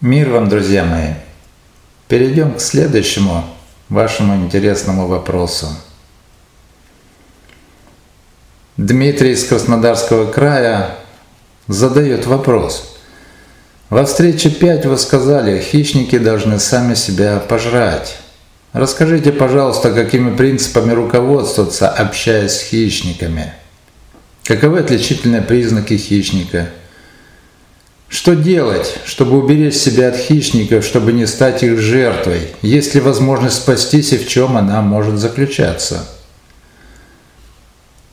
Мир вам, друзья мои! Перейдем к следующему вашему интересному вопросу. Дмитрий из Краснодарского края задает вопрос. Во встрече 5 вы сказали, хищники должны сами себя пожрать. Расскажите, пожалуйста, какими принципами руководствоваться, общаясь с хищниками? Каковы отличительные признаки хищника – что делать, чтобы уберечь себя от хищников, чтобы не стать их жертвой? Есть ли возможность спастись и в чем она может заключаться?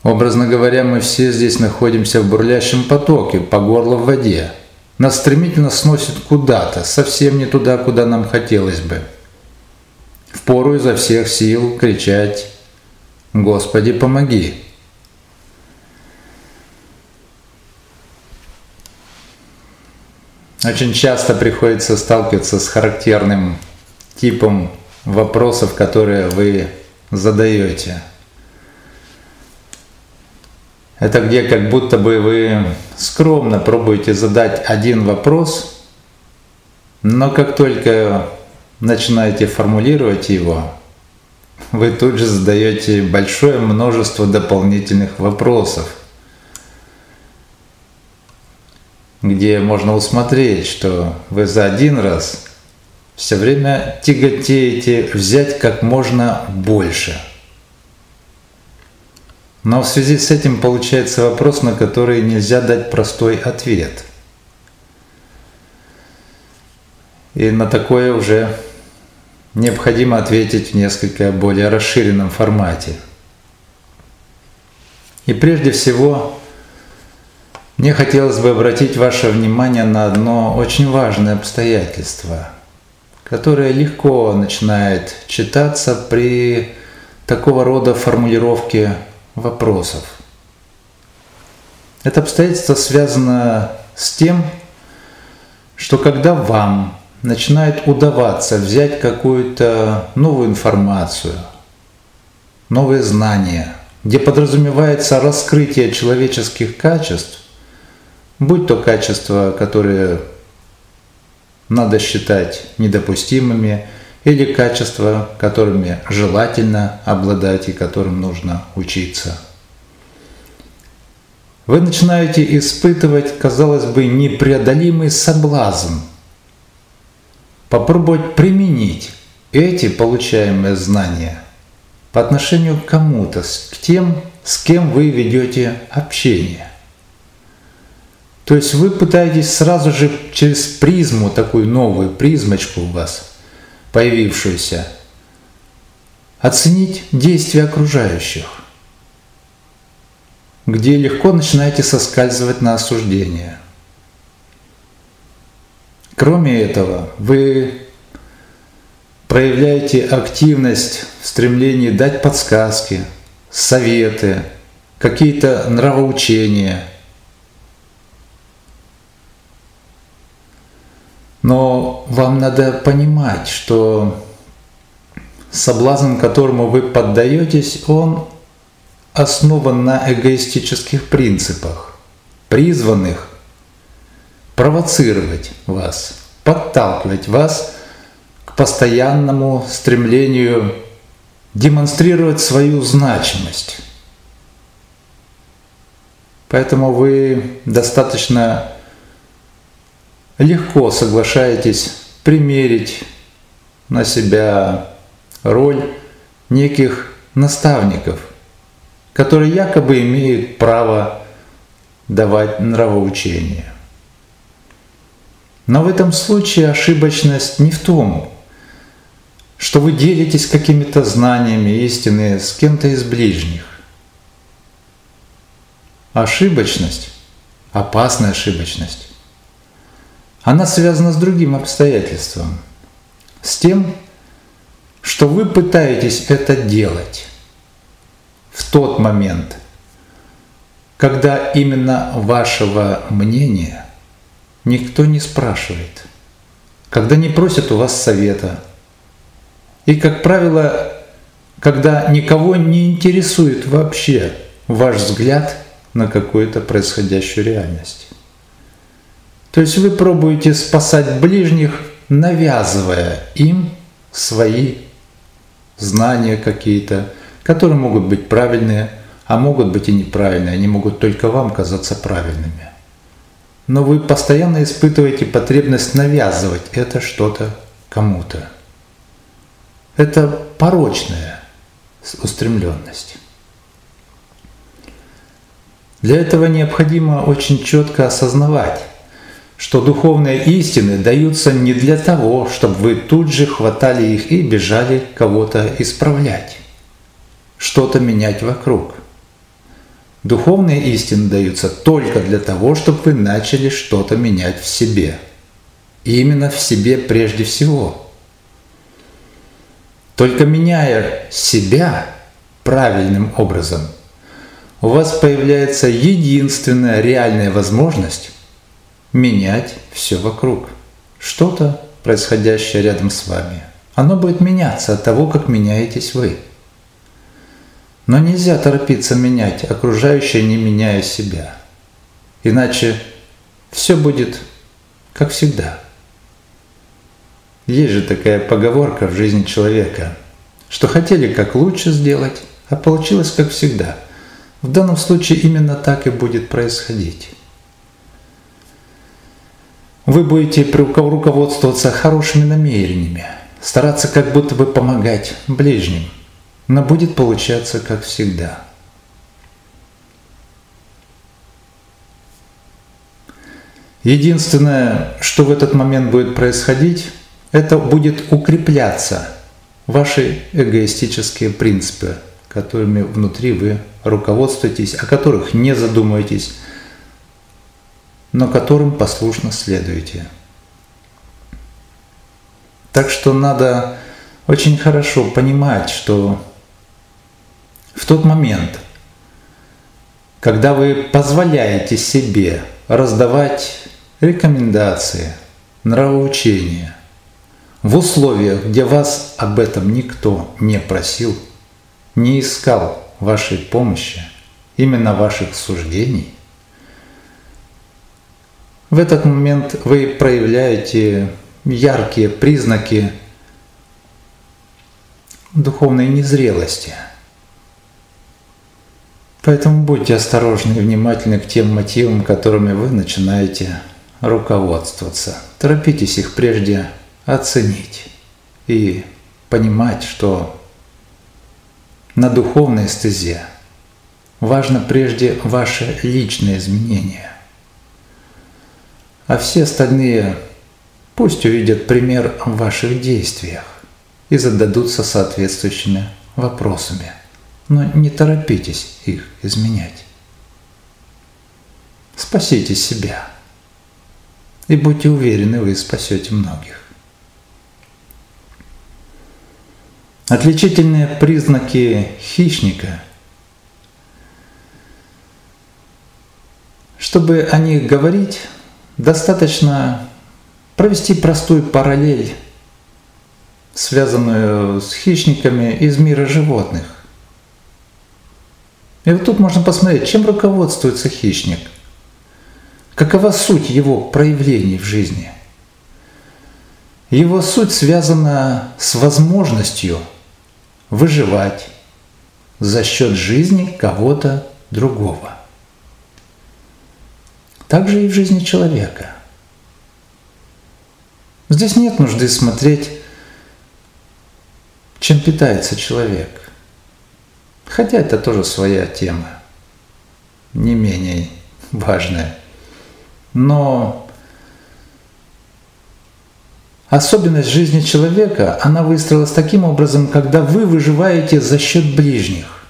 Образно говоря, мы все здесь находимся в бурлящем потоке, по горло в воде. Нас стремительно сносит куда-то, совсем не туда, куда нам хотелось бы. Впору изо всех сил кричать «Господи, помоги!» Очень часто приходится сталкиваться с характерным типом вопросов, которые вы задаете. Это где как будто бы вы скромно пробуете задать один вопрос, но как только начинаете формулировать его, вы тут же задаете большое множество дополнительных вопросов – где можно усмотреть, что вы за один раз все время тяготеете взять как можно больше. Но в связи с этим получается вопрос, на который нельзя дать простой ответ. И на такое уже необходимо ответить в несколько более расширенном формате. И прежде всего мне хотелось бы обратить ваше внимание на одно очень важное обстоятельство, которое легко начинает читаться при такого рода формулировке вопросов. Это обстоятельство связано с тем, что когда вам начинает удаваться взять какую-то новую информацию, новые знания, где подразумевается раскрытие человеческих качеств, будь то качества, которые надо считать недопустимыми, или качества, которыми желательно обладать и которым нужно учиться. Вы начинаете испытывать, казалось бы, непреодолимый соблазн попробовать применить эти получаемые знания по отношению к кому-то, к тем, с кем вы ведете общение – то есть вы пытаетесь сразу же через призму, такую новую призмочку у вас, появившуюся, оценить действия окружающих, где легко начинаете соскальзывать на осуждение. Кроме этого, вы проявляете активность в стремлении дать подсказки, советы, какие-то нравоучения – Но вам надо понимать, что соблазн, которому вы поддаетесь, он основан на эгоистических принципах, призванных провоцировать вас, подталкивать вас к постоянному стремлению демонстрировать свою значимость. Поэтому вы достаточно легко соглашаетесь примерить на себя роль неких наставников, которые якобы имеют право давать нравоучение. Но в этом случае ошибочность не в том, что вы делитесь какими-то знаниями истины с кем-то из ближних. Ошибочность, опасная ошибочность, она связана с другим обстоятельством. С тем, что вы пытаетесь это делать в тот момент, когда именно вашего мнения никто не спрашивает, когда не просят у вас совета. И, как правило, когда никого не интересует вообще ваш взгляд на какую-то происходящую реальность. То есть вы пробуете спасать ближних, навязывая им свои знания какие-то, которые могут быть правильные, а могут быть и неправильные. Они могут только вам казаться правильными. Но вы постоянно испытываете потребность навязывать это что-то кому-то. Это порочная устремленность. Для этого необходимо очень четко осознавать, что духовные истины даются не для того, чтобы вы тут же хватали их и бежали кого-то исправлять, что-то менять вокруг. Духовные истины даются только для того, чтобы вы начали что-то менять в себе. И именно в себе прежде всего. Только меняя себя правильным образом, у вас появляется единственная реальная возможность менять все вокруг. Что-то, происходящее рядом с вами. Оно будет меняться от того, как меняетесь вы. Но нельзя торопиться менять окружающее, не меняя себя. Иначе все будет как всегда. Есть же такая поговорка в жизни человека, что хотели как лучше сделать, а получилось как всегда. В данном случае именно так и будет происходить. Вы будете руководствоваться хорошими намерениями, стараться как будто бы помогать ближним, но будет получаться как всегда. Единственное, что в этот момент будет происходить, это будет укрепляться ваши эгоистические принципы, которыми внутри вы руководствуетесь, о которых не задумываетесь, но которым послушно следуете. Так что надо очень хорошо понимать, что в тот момент, когда вы позволяете себе раздавать рекомендации, нравоучения, в условиях, где вас об этом никто не просил, не искал вашей помощи, именно ваших суждений, в этот момент вы проявляете яркие признаки духовной незрелости. Поэтому будьте осторожны и внимательны к тем мотивам, которыми вы начинаете руководствоваться. Торопитесь их прежде оценить и понимать, что на духовной стезе важно прежде ваше личное изменение – а все остальные пусть увидят пример в ваших действиях и зададутся соответствующими вопросами. Но не торопитесь их изменять. Спасите себя. И будьте уверены, вы спасете многих. Отличительные признаки хищника – чтобы о них говорить, Достаточно провести простую параллель, связанную с хищниками из мира животных. И вот тут можно посмотреть, чем руководствуется хищник, какова суть его проявлений в жизни. Его суть связана с возможностью выживать за счет жизни кого-то другого. Так же и в жизни человека. Здесь нет нужды смотреть, чем питается человек. Хотя это тоже своя тема, не менее важная. Но особенность жизни человека, она выстроилась таким образом, когда вы выживаете за счет ближних.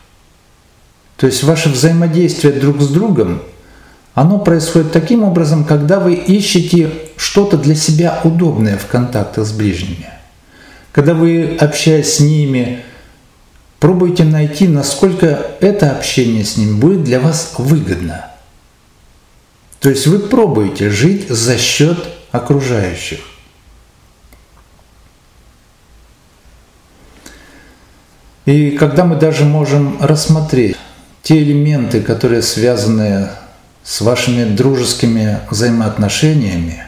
То есть ваше взаимодействие друг с другом – оно происходит таким образом, когда вы ищете что-то для себя удобное в контактах с ближними. Когда вы, общаясь с ними, пробуете найти, насколько это общение с ними будет для вас выгодно. То есть вы пробуете жить за счет окружающих. И когда мы даже можем рассмотреть те элементы, которые связаны с вашими дружескими взаимоотношениями,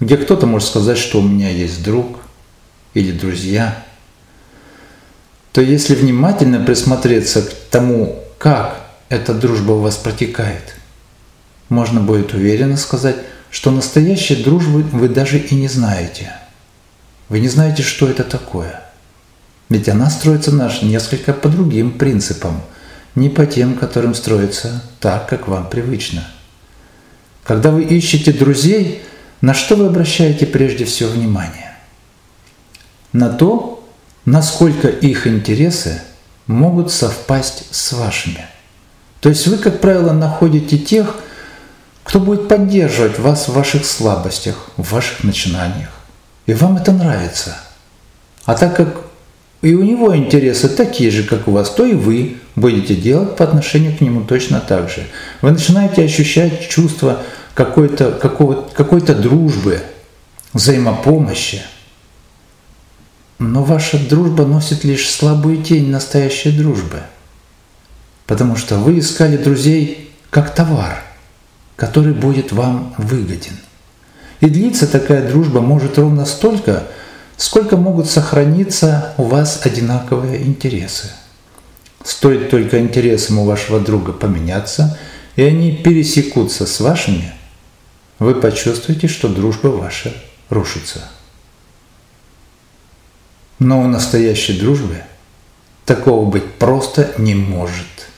где кто-то может сказать, что у меня есть друг или друзья, то если внимательно присмотреться к тому, как эта дружба у вас протекает, можно будет уверенно сказать, что настоящей дружбы вы даже и не знаете. Вы не знаете, что это такое. Ведь она строится наш несколько по другим принципам, не по тем, которым строится так, как вам привычно. Когда вы ищете друзей, на что вы обращаете прежде всего внимание? На то, насколько их интересы могут совпасть с вашими. То есть вы, как правило, находите тех, кто будет поддерживать вас в ваших слабостях, в ваших начинаниях. И вам это нравится. А так как и у него интересы такие же, как у вас, то и вы будете делать по отношению к нему точно так же. Вы начинаете ощущать чувство какой-то какой какой-то дружбы, взаимопомощи. Но ваша дружба носит лишь слабую тень настоящей дружбы. Потому что вы искали друзей как товар – который будет вам выгоден. И длиться такая дружба может ровно столько, сколько могут сохраниться у вас одинаковые интересы. Стоит только интересам у вашего друга поменяться, и они пересекутся с вашими, вы почувствуете, что дружба ваша рушится. Но у настоящей дружбы такого быть просто не может,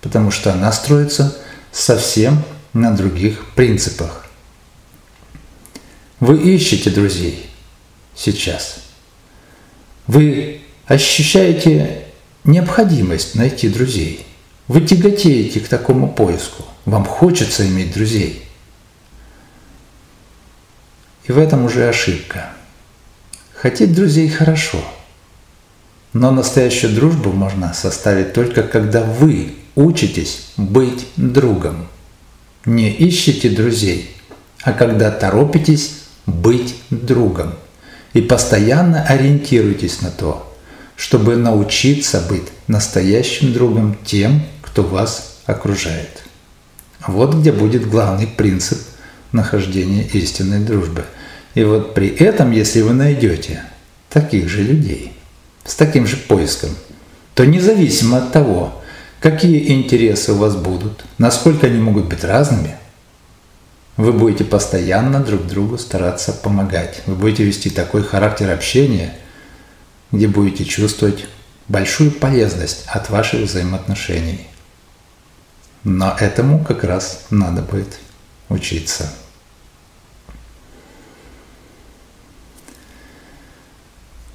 потому что она строится совсем на других принципах. Вы ищете друзей сейчас. Вы ощущаете необходимость найти друзей. Вы тяготеете к такому поиску. Вам хочется иметь друзей. И в этом уже ошибка. Хотеть друзей хорошо, но настоящую дружбу можно составить только когда вы учитесь быть другом. Не ищите друзей, а когда торопитесь быть другом. И постоянно ориентируйтесь на то, чтобы научиться быть настоящим другом тем, кто вас окружает. Вот где будет главный принцип нахождения истинной дружбы. И вот при этом, если вы найдете таких же людей, с таким же поиском, то независимо от того, какие интересы у вас будут, насколько они могут быть разными, вы будете постоянно друг другу стараться помогать. Вы будете вести такой характер общения, где будете чувствовать большую полезность от ваших взаимоотношений. Но этому как раз надо будет учиться.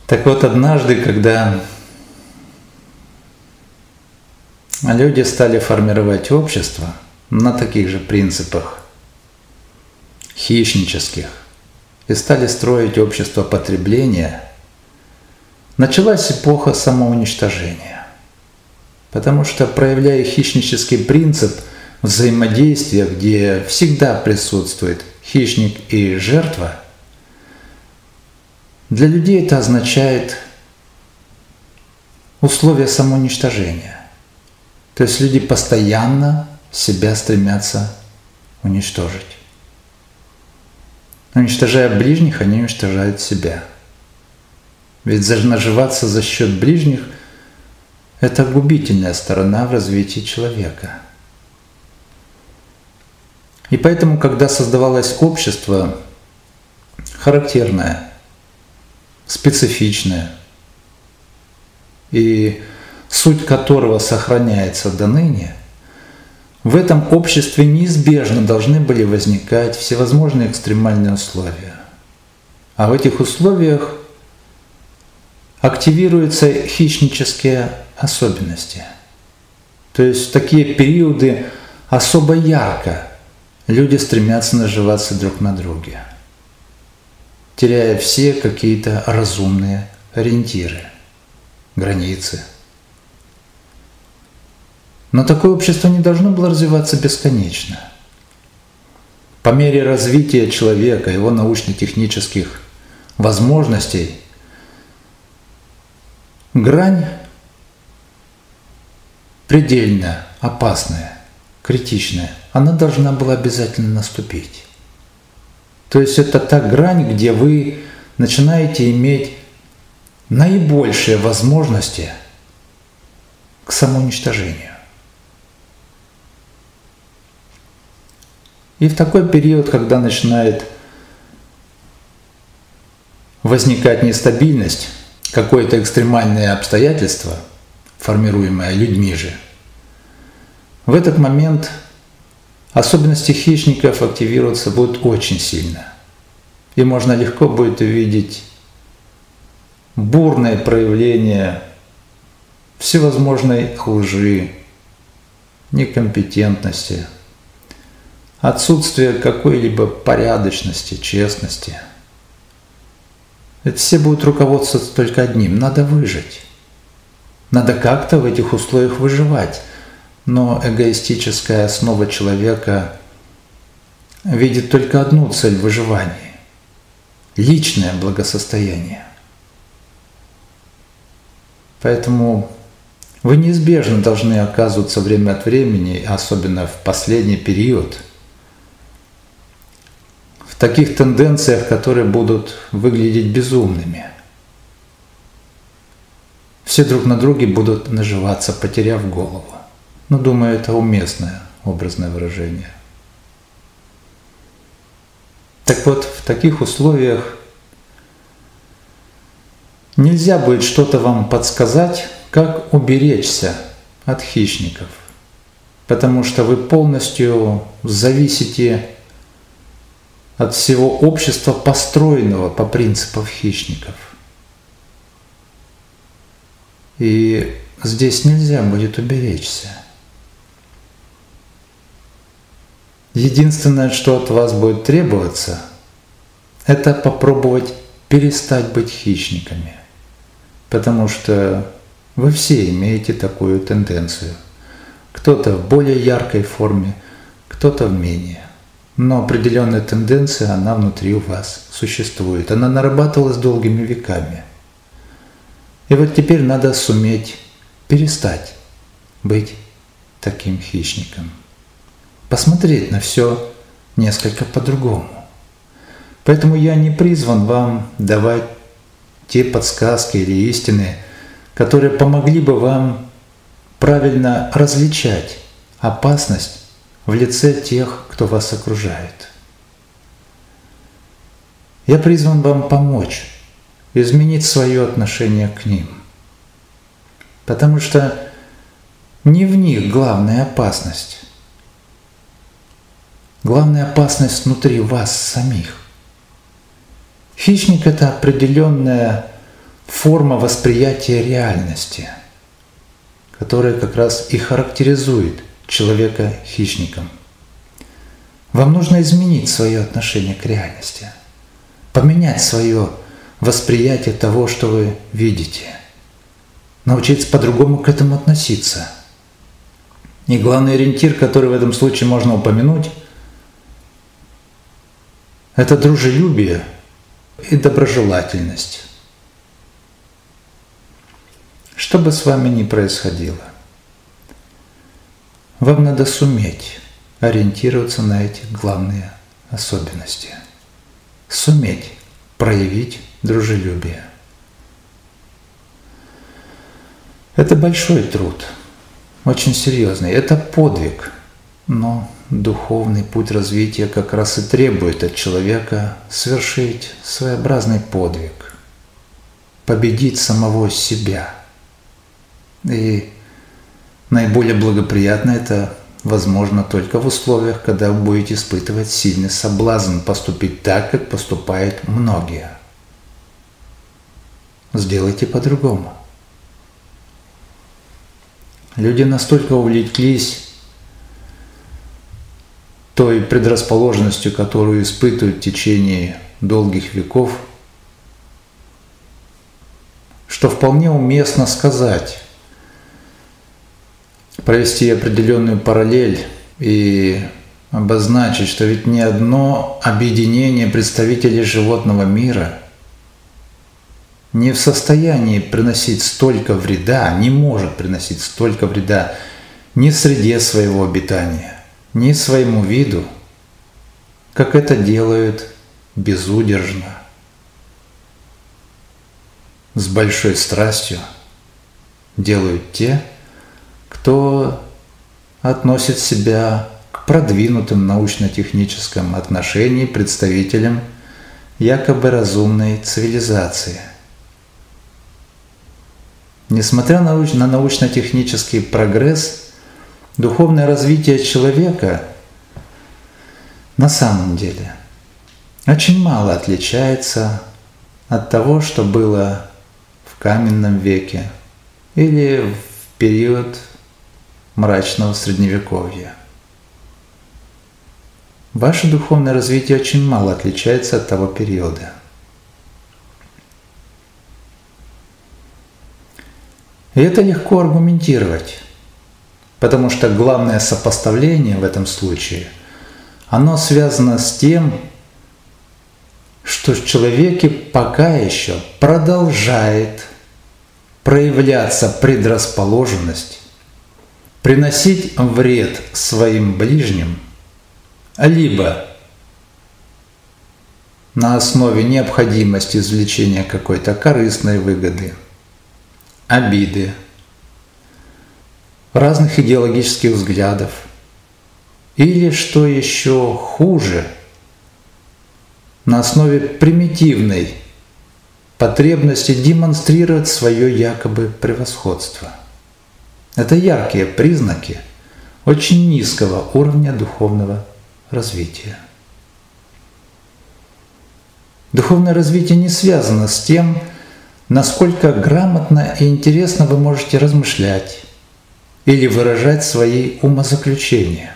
Так вот, однажды, когда люди стали формировать общество на таких же принципах хищнических и стали строить общество потребления, началась эпоха самоуничтожения. Потому что, проявляя хищнический принцип взаимодействия, где всегда присутствует хищник и жертва, для людей это означает условия самоуничтожения. То есть люди постоянно себя стремятся уничтожить. Уничтожая ближних, они уничтожают себя. Ведь наживаться за счет ближних – это губительная сторона в развитии человека. И поэтому, когда создавалось общество характерное, специфичное, и суть которого сохраняется до ныне, в этом обществе неизбежно должны были возникать всевозможные экстремальные условия. А в этих условиях активируются хищнические особенности. То есть в такие периоды особо ярко люди стремятся наживаться друг на друге, теряя все какие-то разумные ориентиры, границы – но такое общество не должно было развиваться бесконечно. По мере развития человека, его научно-технических возможностей, грань предельно опасная критичная, она должна была обязательно наступить. То есть это та грань, где вы начинаете иметь наибольшие возможности к самоуничтожению. И в такой период, когда начинает возникать нестабильность, какое-то экстремальное обстоятельство, формируемое людьми же, в этот момент особенности хищников активироваться будут очень сильно. И можно легко будет увидеть бурное проявление всевозможной лжи, некомпетентности, отсутствие какой-либо порядочности, честности. Это все будут руководствоваться только одним – надо выжить. Надо как-то в этих условиях выживать. Но эгоистическая основа человека видит только одну цель выживания – личное благосостояние. Поэтому вы неизбежно должны оказываться время от времени, особенно в последний период, таких тенденциях, которые будут выглядеть безумными. Все друг на друге будут наживаться, потеряв голову. Но думаю, это уместное образное выражение. Так вот, в таких условиях Нельзя будет что-то вам подсказать, как уберечься от хищников, потому что вы полностью зависите от всего общества, построенного по принципам хищников. И здесь нельзя будет уберечься. Единственное, что от вас будет требоваться, это попробовать перестать быть хищниками – потому что вы все имеете такую тенденцию. Кто-то в более яркой форме, кто-то в менее. Но определенная тенденция, она внутри у вас существует. Она нарабатывалась долгими веками. И вот теперь надо суметь перестать быть таким хищником. Посмотреть на все несколько по-другому. Поэтому я не призван вам давать те подсказки или истины, которые помогли бы вам правильно различать опасность в лице тех, кто вас окружает. Я призван вам помочь изменить свое отношение к ним, потому что не в них главная опасность. Главная опасность внутри вас самих. Хищник – это определенная форма восприятия реальности, которая как раз и характеризует человека хищником. Вам нужно изменить свое отношение к реальности, поменять свое восприятие того, что вы видите, научиться по-другому к этому относиться. И главный ориентир, который в этом случае можно упомянуть, это дружелюбие – и доброжелательность. Что бы с вами ни происходило, вам надо суметь ориентироваться на эти главные особенности. Суметь проявить дружелюбие. Это большой труд, очень серьезный. Это подвиг, но духовный путь развития как раз и требует от человека совершить своеобразный подвиг, победить самого себя. И наиболее благоприятно это возможно только в условиях, когда вы будете испытывать сильный соблазн поступить так, как поступают многие. Сделайте по-другому. Люди настолько увлеклись той предрасположенностью, которую испытывают в течение долгих веков, что вполне уместно сказать, провести определенную параллель и обозначить, что ведь ни одно объединение представителей животного мира не в состоянии приносить столько вреда, не может приносить столько вреда ни среде своего обитания, ни своему виду, как это делают безудержно, с большой страстью делают те, кто относит себя к продвинутым научно-техническом отношении представителям якобы разумной цивилизации. Несмотря на научно-технический прогресс, духовное развитие человека на самом деле очень мало отличается от того, что было в каменном веке или в период мрачного средневековья. Ваше духовное развитие очень мало отличается от того периода. И это легко аргументировать, потому что главное сопоставление в этом случае, оно связано с тем, что в человеке пока еще продолжает проявляться предрасположенность приносить вред своим ближним, либо на основе необходимости извлечения какой-то корыстной выгоды, обиды, разных идеологических взглядов, или, что еще хуже, на основе примитивной потребности демонстрировать свое якобы превосходство – это яркие признаки очень низкого уровня духовного развития. Духовное развитие не связано с тем, насколько грамотно и интересно вы можете размышлять или выражать свои умозаключения.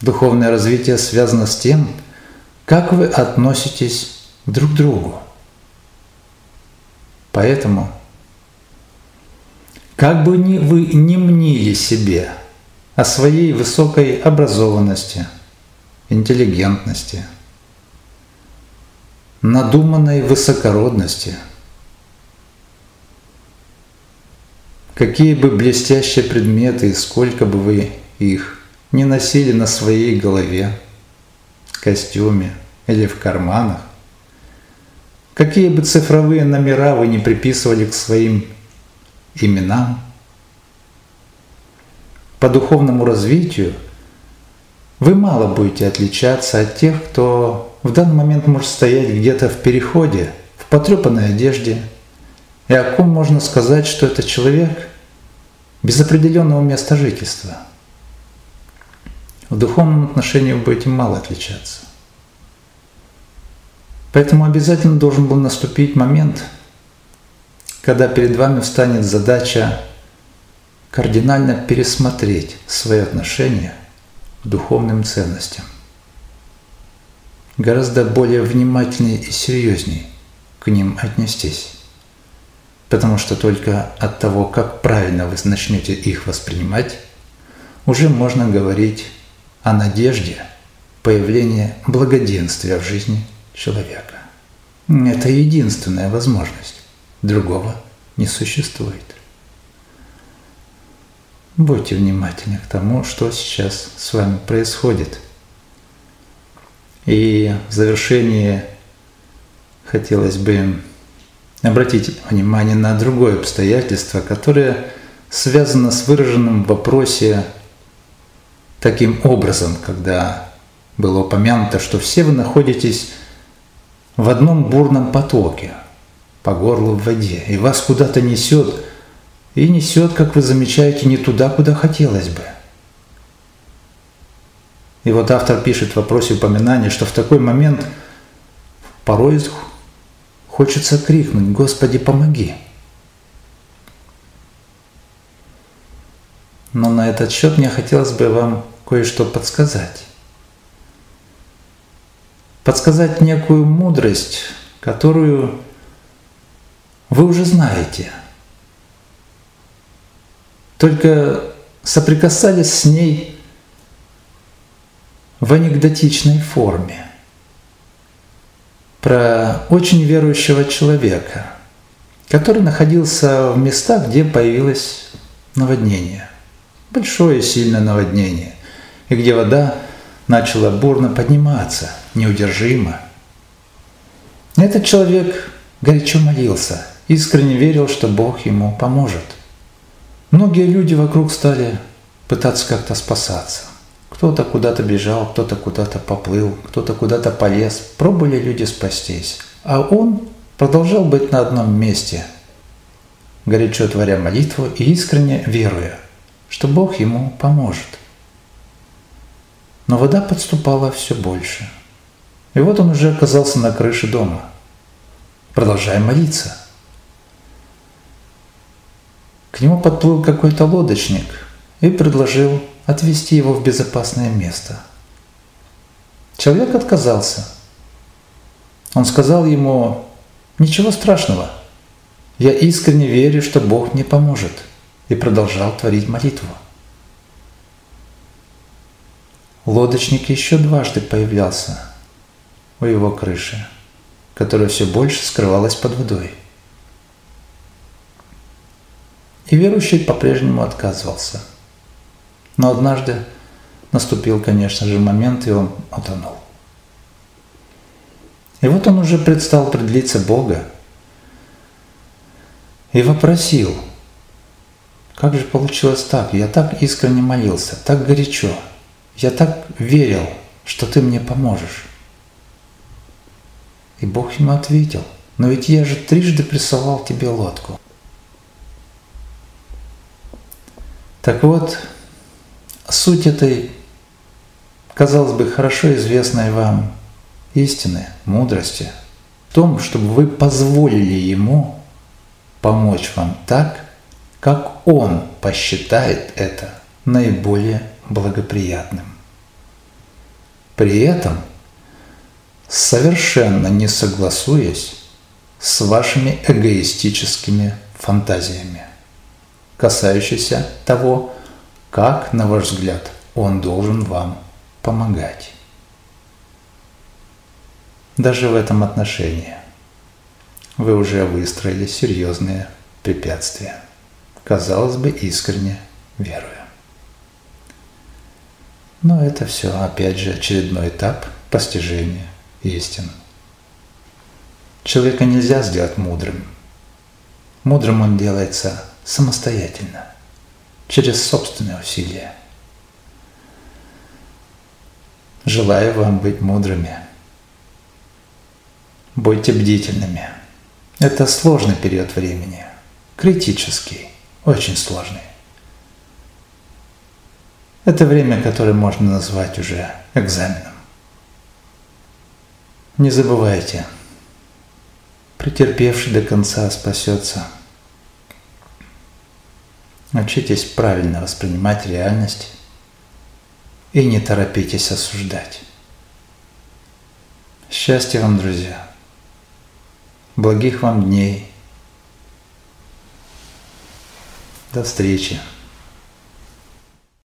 Духовное развитие связано с тем, как вы относитесь друг к другу. Поэтому как бы ни вы ни мнили себе о своей высокой образованности, интеллигентности, надуманной высокородности, какие бы блестящие предметы и сколько бы вы их не носили на своей голове, костюме или в карманах, какие бы цифровые номера вы не приписывали к своим именам, по духовному развитию, вы мало будете отличаться от тех, кто в данный момент может стоять где-то в переходе, в потрепанной одежде, и о ком можно сказать, что это человек без определенного места жительства. В духовном отношении вы будете мало отличаться. Поэтому обязательно должен был наступить момент – когда перед вами встанет задача кардинально пересмотреть свои отношения к духовным ценностям. Гораздо более внимательнее и серьезнее к ним отнестись. Потому что только от того, как правильно вы начнете их воспринимать, уже можно говорить о надежде появления благоденствия в жизни человека. Это единственная возможность другого не существует. Будьте внимательны к тому, что сейчас с вами происходит. И в завершение хотелось бы обратить внимание на другое обстоятельство, которое связано с выраженным в вопросе таким образом, когда было упомянуто, что все вы находитесь в одном бурном потоке – по горлу в воде, и вас куда-то несет, и несет, как вы замечаете, не туда, куда хотелось бы. И вот автор пишет в вопросе упоминания, что в такой момент порой хочется крикнуть «Господи, помоги!». Но на этот счет мне хотелось бы вам кое-что подсказать. Подсказать некую мудрость, которую вы уже знаете. Только соприкасались с ней в анекдотичной форме про очень верующего человека, который находился в местах, где появилось наводнение. большое сильное наводнение, и где вода начала бурно подниматься, неудержимо. Этот человек горячо молился, искренне верил, что Бог ему поможет. Многие люди вокруг стали пытаться как-то спасаться. Кто-то куда-то бежал, кто-то куда-то поплыл, кто-то куда-то полез. Пробовали люди спастись. А он продолжал быть на одном месте, горячо творя молитву и искренне веруя, что Бог ему поможет. Но вода подступала все больше. И вот он уже оказался на крыше дома, продолжая молиться. К нему подплыл какой-то лодочник и предложил отвезти его в безопасное место. Человек отказался. Он сказал ему, ничего страшного, я искренне верю, что Бог мне поможет, и продолжал творить молитву. Лодочник еще дважды появлялся у его крыши, которая все больше скрывалась под водой. И верующий по-прежнему отказывался – но однажды наступил, конечно же, момент, и он утонул. И вот он уже предстал пред лице Бога и вопросил, как же получилось так? Я так искренне молился, так горячо, я так верил, что ты мне поможешь. И Бог ему ответил, но ведь я же трижды присылал тебе лодку. Так вот, Суть этой, казалось бы, хорошо известной вам истины, мудрости в том, чтобы вы позволили Ему помочь вам так, как Он посчитает это наиболее благоприятным. При этом совершенно не согласуясь с вашими эгоистическими фантазиями, касающимися того, как, на ваш взгляд, он должен вам помогать? Даже в этом отношении вы уже выстроили серьезные препятствия, казалось бы, искренне веруя. Но это все, опять же, очередной этап постижения истин. Человека нельзя сделать мудрым. Мудрым он делается самостоятельно – через собственные усилия. Желаю вам быть мудрыми. Будьте бдительными. Это сложный период времени, критический, очень сложный. Это время, которое можно назвать уже экзаменом. Не забывайте, претерпевший до конца спасется – Научитесь правильно воспринимать реальность и не торопитесь осуждать. Счастья вам, друзья! Благих вам дней! До встречи!